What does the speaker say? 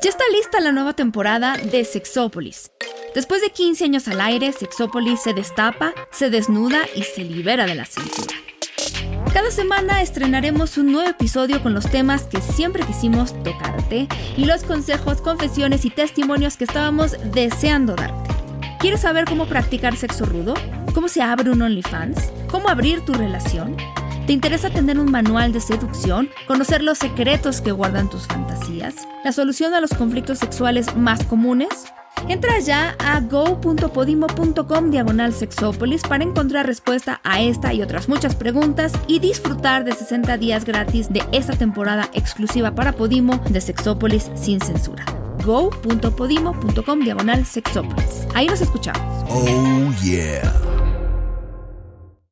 Ya está lista la nueva temporada de Sexópolis. Después de 15 años al aire, Sexópolis se destapa, se desnuda y se libera de la censura. Cada semana estrenaremos un nuevo episodio con los temas que siempre quisimos tocarte y los consejos, confesiones y testimonios que estábamos deseando darte. ¿Quieres saber cómo practicar sexo rudo? ¿Cómo se abre un OnlyFans? ¿Cómo abrir tu relación? ¿Te interesa tener un manual de seducción? ¿Conocer los secretos que guardan tus fantasías? ¿La solución a los conflictos sexuales más comunes? Entra ya a go.podimo.com diagonal sexópolis para encontrar respuesta a esta y otras muchas preguntas y disfrutar de 60 días gratis de esta temporada exclusiva para Podimo de Sexópolis sin censura. go.podimo.com diagonal sexópolis. Ahí nos escuchamos. Oh yeah.